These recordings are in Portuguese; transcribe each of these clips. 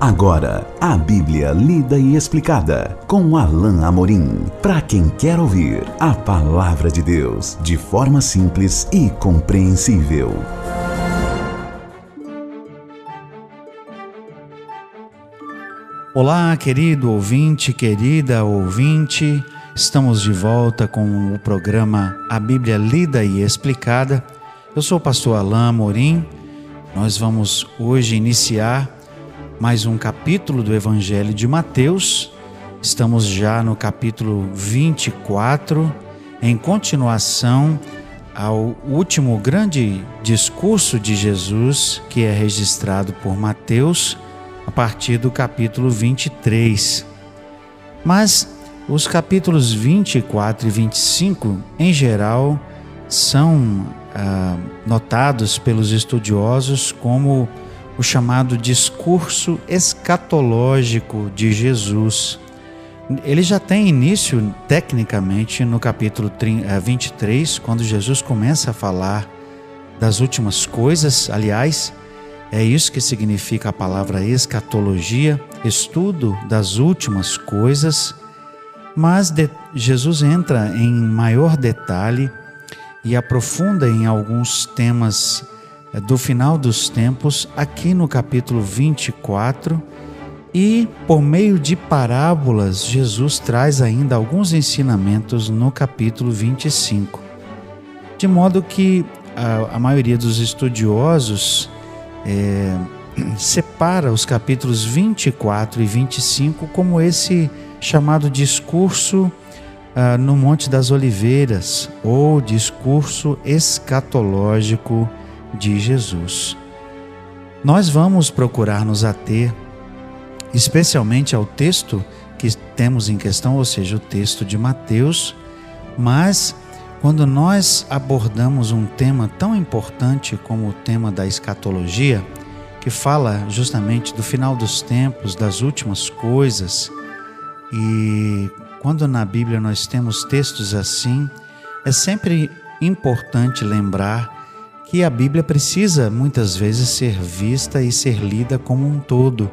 Agora, a Bíblia lida e explicada com Alain Amorim. Para quem quer ouvir a palavra de Deus de forma simples e compreensível. Olá, querido ouvinte, querida ouvinte. Estamos de volta com o programa A Bíblia Lida e Explicada. Eu sou o pastor Alain Amorim. Nós vamos hoje iniciar mais um capítulo do Evangelho de Mateus. Estamos já no capítulo 24, em continuação ao último grande discurso de Jesus, que é registrado por Mateus, a partir do capítulo 23. Mas os capítulos 24 e 25, em geral, são ah, notados pelos estudiosos como o chamado discurso escatológico de Jesus. Ele já tem início, tecnicamente, no capítulo 23, eh, quando Jesus começa a falar das últimas coisas. Aliás, é isso que significa a palavra escatologia, estudo das últimas coisas. Mas de, Jesus entra em maior detalhe e aprofunda em alguns temas do final dos tempos, aqui no capítulo 24, e por meio de parábolas, Jesus traz ainda alguns ensinamentos no capítulo 25. De modo que a, a maioria dos estudiosos é, separa os capítulos 24 e 25 como esse chamado discurso ah, no Monte das Oliveiras, ou discurso escatológico de Jesus. Nós vamos procurar nos ater especialmente ao texto que temos em questão, ou seja, o texto de Mateus, mas quando nós abordamos um tema tão importante como o tema da escatologia, que fala justamente do final dos tempos, das últimas coisas, e quando na Bíblia nós temos textos assim, é sempre importante lembrar que a Bíblia precisa muitas vezes ser vista e ser lida como um todo.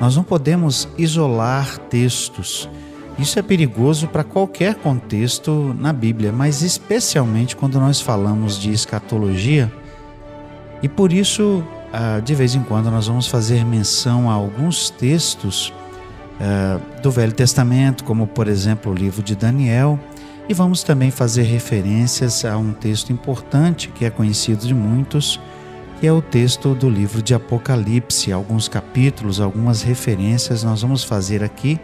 Nós não podemos isolar textos. Isso é perigoso para qualquer contexto na Bíblia, mas especialmente quando nós falamos de escatologia. E por isso, ah, de vez em quando, nós vamos fazer menção a alguns textos ah, do Velho Testamento, como por exemplo o livro de Daniel e vamos também fazer referências a um texto importante que é conhecido de muitos, que é o texto do livro de Apocalipse. Alguns capítulos, algumas referências nós vamos fazer aqui.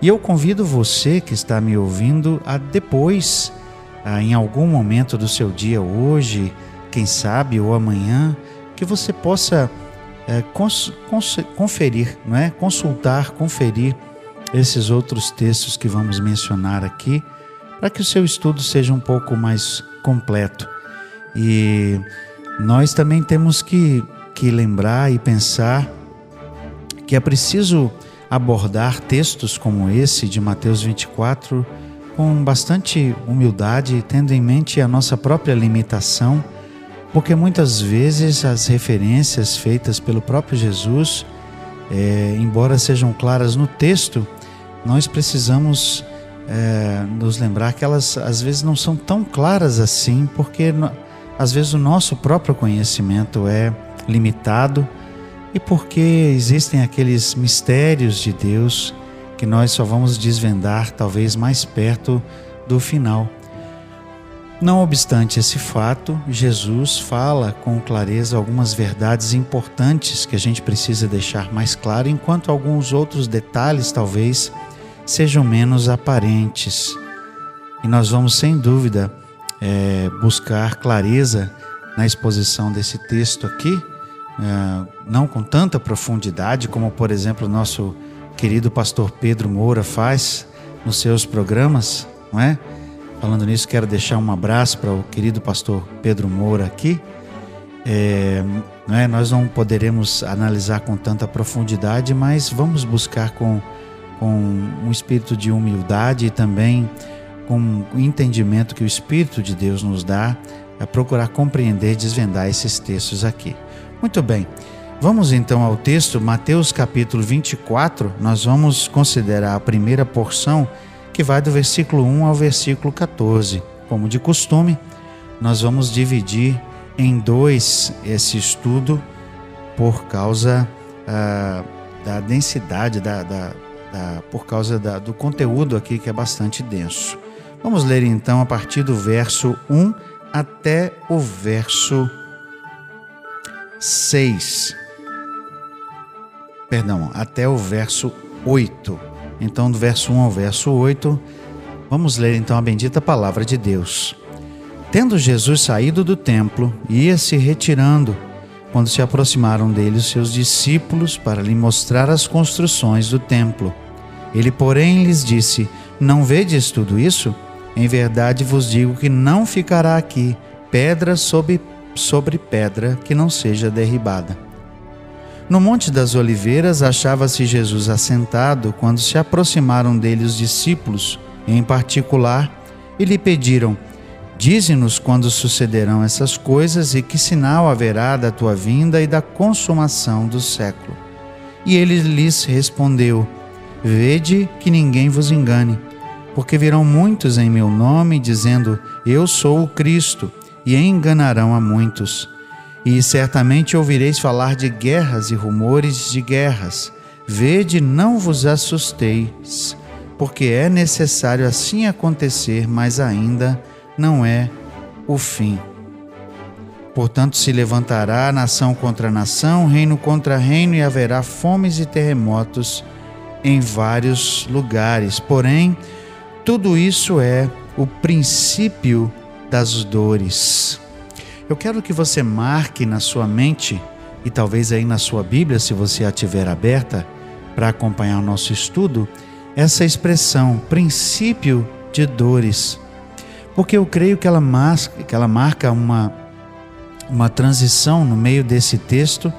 E eu convido você que está me ouvindo a depois, em algum momento do seu dia, hoje, quem sabe, ou amanhã, que você possa é, cons, cons, conferir, não é? consultar, conferir esses outros textos que vamos mencionar aqui para que o seu estudo seja um pouco mais completo. E nós também temos que, que lembrar e pensar que é preciso abordar textos como esse de Mateus 24 com bastante humildade, tendo em mente a nossa própria limitação, porque muitas vezes as referências feitas pelo próprio Jesus, é, embora sejam claras no texto, nós precisamos é, nos lembrar que elas às vezes não são tão claras assim, porque às vezes o nosso próprio conhecimento é limitado e porque existem aqueles mistérios de Deus que nós só vamos desvendar talvez mais perto do final. Não obstante esse fato, Jesus fala com clareza algumas verdades importantes que a gente precisa deixar mais claro, enquanto alguns outros detalhes talvez sejam menos aparentes. E nós vamos, sem dúvida, é, buscar clareza na exposição desse texto aqui, é, não com tanta profundidade como, por exemplo, nosso querido pastor Pedro Moura faz nos seus programas, não é? Falando nisso, quero deixar um abraço para o querido pastor Pedro Moura aqui. É, não é? Nós não poderemos analisar com tanta profundidade, mas vamos buscar com com um espírito de humildade e também com o entendimento que o Espírito de Deus nos dá, a procurar compreender e desvendar esses textos aqui. Muito bem, Vamos então ao texto, Mateus capítulo 24. Nós vamos considerar a primeira porção, que vai do versículo 1 ao versículo 14. Como de costume, nós vamos dividir em dois esse estudo por causa ah, da densidade, da, da, da por causa da, do conteúdo aqui que é bastante denso. Vamos ler então a partir do verso 1 até o verso 6. Perdão, até o verso 8. Então, do verso 1 ao verso 8, vamos ler então a bendita palavra de Deus. Tendo Jesus saído do templo, ia se retirando, quando se aproximaram dele os seus discípulos para lhe mostrar as construções do templo. Ele, porém, lhes disse: Não vedes tudo isso? Em verdade vos digo que não ficará aqui pedra sobre, sobre pedra que não seja derribada. No Monte das Oliveiras achava-se Jesus assentado quando se aproximaram dele os discípulos, em particular, e lhe pediram: Dize-nos quando sucederão essas coisas e que sinal haverá da tua vinda e da consumação do século. E ele lhes respondeu: Vede que ninguém vos engane, porque virão muitos em meu nome, dizendo: Eu sou o Cristo, e enganarão a muitos. E certamente ouvireis falar de guerras e rumores de guerras. Vede, não vos assusteis, porque é necessário assim acontecer, mas ainda não é o fim. Portanto, se levantará nação contra nação, reino contra reino, e haverá fomes e terremotos em vários lugares. Porém, tudo isso é o princípio das dores. Eu quero que você marque na sua mente e talvez aí na sua Bíblia, se você a tiver aberta para acompanhar o nosso estudo, essa expressão princípio de dores. Porque eu creio que ela marca, que ela marca uma, uma transição no meio desse texto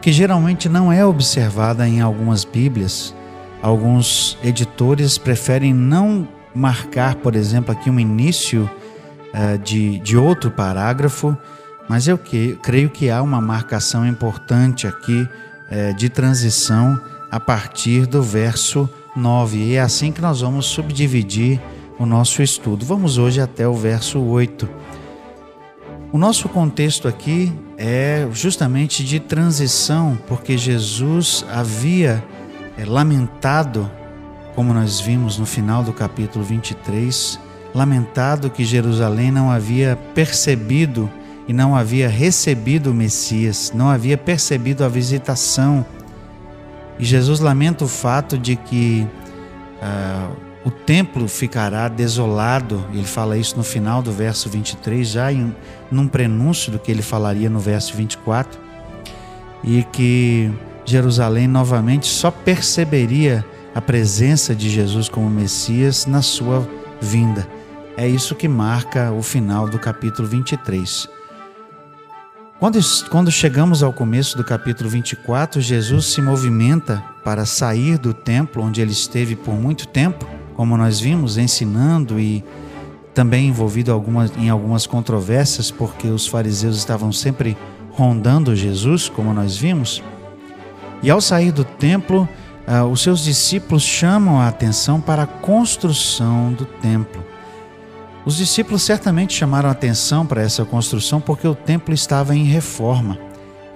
que geralmente não é observada em algumas Bíblias. Alguns editores preferem não marcar, por exemplo, aqui um início uh, de, de outro parágrafo, mas eu que, creio que há uma marcação importante aqui uh, de transição a partir do verso 9. E é assim que nós vamos subdividir o nosso estudo. Vamos hoje até o verso 8. O nosso contexto aqui é justamente de transição, porque Jesus havia é, lamentado, como nós vimos no final do capítulo 23, lamentado que Jerusalém não havia percebido e não havia recebido o Messias, não havia percebido a visitação. E Jesus lamenta o fato de que uh, o templo ficará desolado. Ele fala isso no final do verso 23, já em num prenúncio do que ele falaria no verso 24. E que Jerusalém novamente só perceberia a presença de Jesus como Messias na sua vinda. É isso que marca o final do capítulo 23. Quando, quando chegamos ao começo do capítulo 24, Jesus se movimenta para sair do templo onde ele esteve por muito tempo, como nós vimos, ensinando e também envolvido algumas, em algumas controvérsias, porque os fariseus estavam sempre rondando Jesus, como nós vimos. E ao sair do templo, ah, os seus discípulos chamam a atenção para a construção do templo. Os discípulos certamente chamaram atenção para essa construção porque o templo estava em reforma.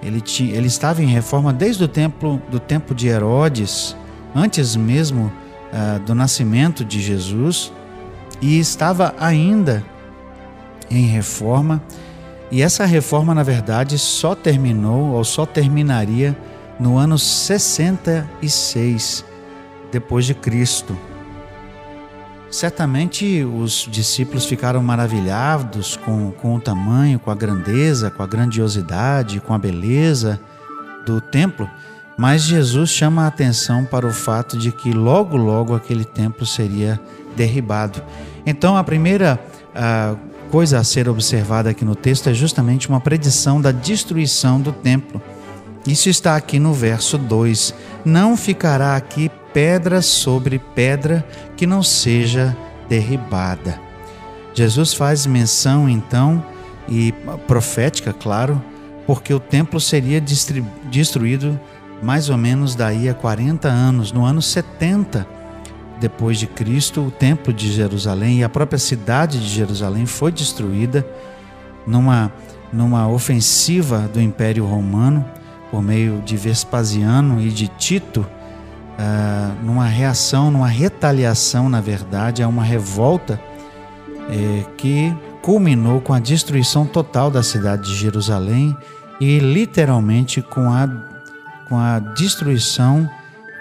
Ele, tinha, ele estava em reforma desde o templo do tempo de Herodes, antes mesmo uh, do nascimento de Jesus, e estava ainda em reforma. E essa reforma, na verdade, só terminou ou só terminaria no ano 66 depois de Cristo. Certamente os discípulos ficaram maravilhados com, com o tamanho, com a grandeza, com a grandiosidade, com a beleza do templo, mas Jesus chama a atenção para o fato de que logo, logo aquele templo seria derribado. Então, a primeira a coisa a ser observada aqui no texto é justamente uma predição da destruição do templo. Isso está aqui no verso 2. Não ficará aqui pedra sobre pedra que não seja derribada. Jesus faz menção então, e profética, claro, porque o templo seria destruído mais ou menos daí a 40 anos, no ano 70 depois de Cristo, o templo de Jerusalém e a própria cidade de Jerusalém foi destruída numa numa ofensiva do Império Romano por meio de Vespasiano e de Tito, uh, numa reação, numa retaliação, na verdade, a uma revolta eh, que culminou com a destruição total da cidade de Jerusalém e literalmente com a, com a destruição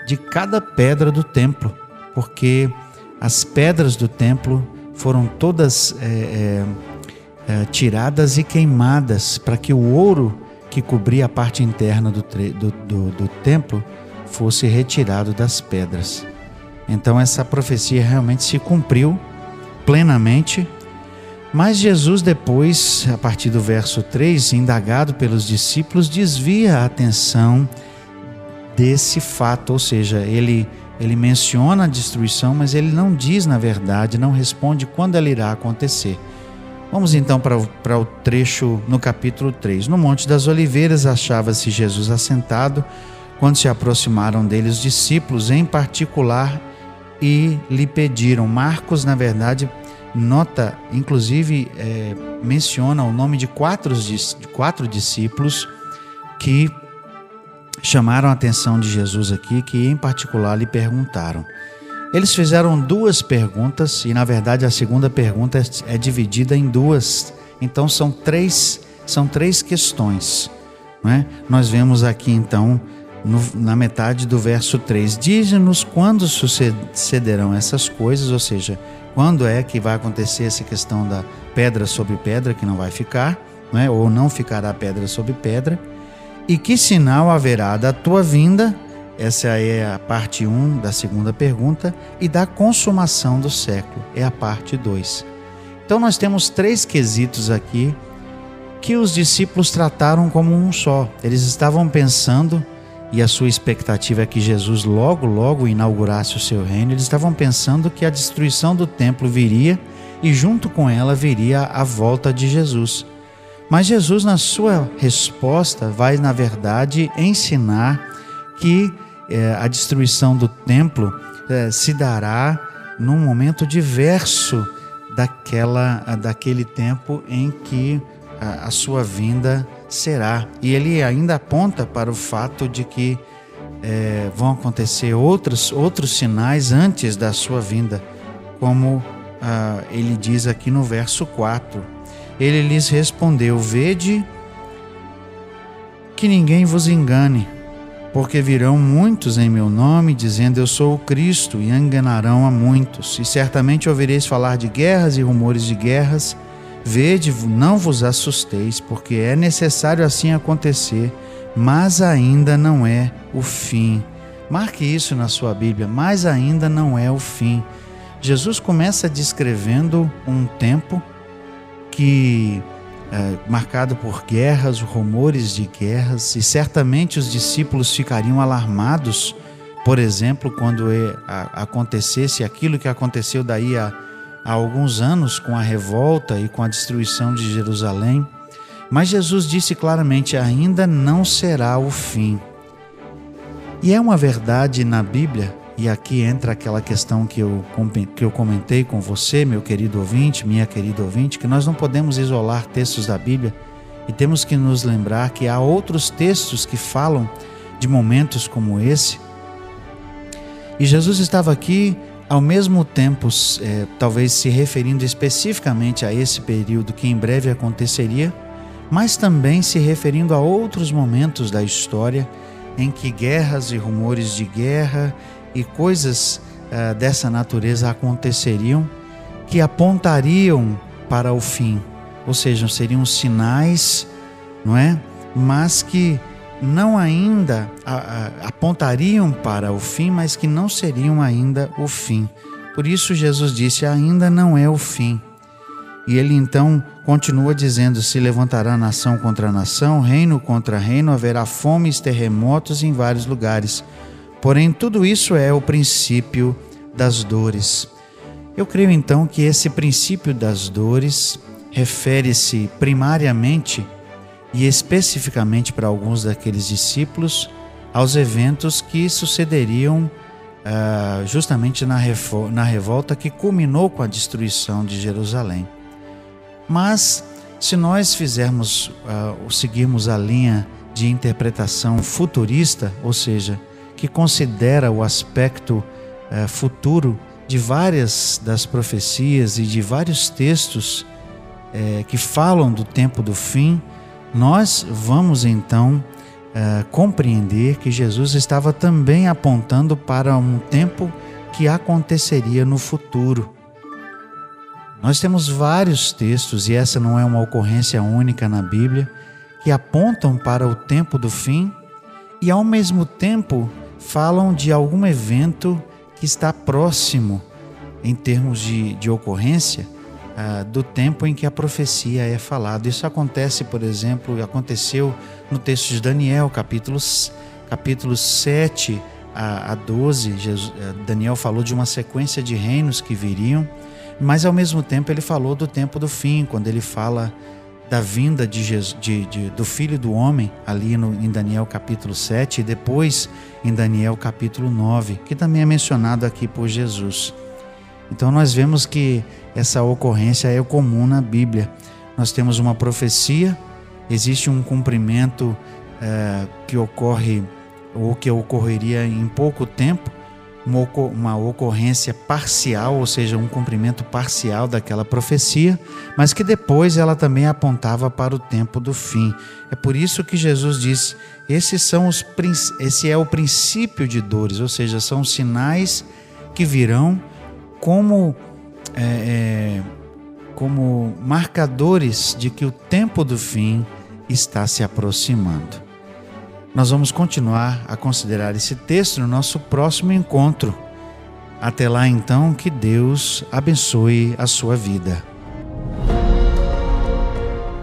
de cada pedra do templo, porque as pedras do templo foram todas é, é, tiradas e queimadas para que o ouro que cobria a parte interna do, do, do, do templo fosse retirado das pedras. Então essa profecia realmente se cumpriu plenamente mas Jesus, depois, a partir do verso 3, indagado pelos discípulos, desvia a atenção desse fato, ou seja, ele, ele menciona a destruição, mas ele não diz, na verdade, não responde quando ela irá acontecer. Vamos então para o, para o trecho no capítulo 3. No Monte das Oliveiras achava-se Jesus assentado, quando se aproximaram dele os discípulos, em particular, e lhe pediram. Marcos, na verdade, nota, inclusive, é, menciona o nome de quatro, de quatro discípulos que chamaram a atenção de Jesus aqui, que em particular lhe perguntaram. Eles fizeram duas perguntas e, na verdade, a segunda pergunta é, é dividida em duas. Então, são três, são três questões. é? Nós vemos aqui, então, no, na metade do verso 3: Dize-nos quando sucederão essas coisas, ou seja, quando é que vai acontecer essa questão da pedra sobre pedra, que não vai ficar, né? ou não ficará pedra sobre pedra? E que sinal haverá da tua vinda? Essa é a parte 1 um da segunda pergunta. E da consumação do século, é a parte 2. Então nós temos três quesitos aqui que os discípulos trataram como um só. Eles estavam pensando e a sua expectativa é que Jesus logo, logo inaugurasse o seu reino, eles estavam pensando que a destruição do templo viria e junto com ela viria a volta de Jesus. Mas Jesus, na sua resposta, vai, na verdade, ensinar que eh, a destruição do templo eh, se dará num momento diverso daquela, daquele tempo em que a, a sua vinda será. E ele ainda aponta para o fato de que é, vão acontecer outros, outros sinais antes da sua vinda, como ah, ele diz aqui no verso 4. Ele lhes respondeu: Vede que ninguém vos engane, porque virão muitos em meu nome, dizendo eu sou o Cristo, e enganarão a muitos. E certamente ouvireis falar de guerras e rumores de guerras. Vede, não vos assusteis, porque é necessário assim acontecer, mas ainda não é o fim. Marque isso na sua Bíblia, mas ainda não é o fim. Jesus começa descrevendo um tempo que é, marcado por guerras, rumores de guerras, e certamente os discípulos ficariam alarmados, por exemplo, quando acontecesse aquilo que aconteceu daí a há alguns anos com a revolta e com a destruição de Jerusalém, mas Jesus disse claramente: ainda não será o fim. E é uma verdade na Bíblia, e aqui entra aquela questão que eu, que eu comentei com você, meu querido ouvinte, minha querida ouvinte, que nós não podemos isolar textos da Bíblia e temos que nos lembrar que há outros textos que falam de momentos como esse. E Jesus estava aqui ao mesmo tempo, é, talvez se referindo especificamente a esse período que em breve aconteceria, mas também se referindo a outros momentos da história em que guerras e rumores de guerra e coisas uh, dessa natureza aconteceriam que apontariam para o fim, ou seja, seriam sinais, não é? Mas que não ainda a, a, apontariam para o fim, mas que não seriam ainda o fim. Por isso Jesus disse: ainda não é o fim. E ele então continua dizendo: se levantará nação contra nação, reino contra reino, haverá fomes, terremotos em vários lugares. Porém, tudo isso é o princípio das dores. Eu creio então que esse princípio das dores refere-se primariamente e especificamente para alguns daqueles discípulos, aos eventos que sucederiam uh, justamente na, na revolta que culminou com a destruição de Jerusalém. Mas, se nós fizermos, uh, seguirmos a linha de interpretação futurista, ou seja, que considera o aspecto uh, futuro de várias das profecias e de vários textos uh, que falam do tempo do fim, nós vamos então uh, compreender que Jesus estava também apontando para um tempo que aconteceria no futuro. Nós temos vários textos, e essa não é uma ocorrência única na Bíblia, que apontam para o tempo do fim e, ao mesmo tempo, falam de algum evento que está próximo, em termos de, de ocorrência, ah, do tempo em que a profecia é falada. Isso acontece, por exemplo, aconteceu no texto de Daniel, capítulos, capítulos 7 a, a 12. Jesus, eh, Daniel falou de uma sequência de reinos que viriam mas ao mesmo tempo ele falou do tempo do fim, quando ele fala da vinda de Jesus, de, de, do Filho do Homem, ali no, em Daniel capítulo 7, e depois em Daniel capítulo 9, que também é mencionado aqui por Jesus. Então nós vemos que essa ocorrência é comum na Bíblia. Nós temos uma profecia, existe um cumprimento é, que ocorre ou que ocorreria em pouco tempo, uma, ocorrência parcial, ou seja, um cumprimento parcial daquela profecia, mas que depois ela também apontava para o tempo do fim. É por isso que Jesus diz: esses são os, esse é o princípio de dores, ou seja, são sinais que virão como, é, é, como marcadores de que o tempo do fim está se aproximando. Nós vamos continuar a considerar esse texto no nosso próximo encontro. Até lá, então, que Deus abençoe a sua vida.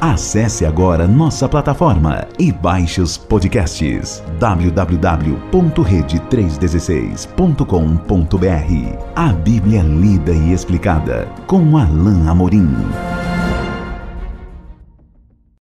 Acesse agora nossa plataforma e baixe os podcasts www.rede316.com.br. A Bíblia lida e explicada com Alain Amorim.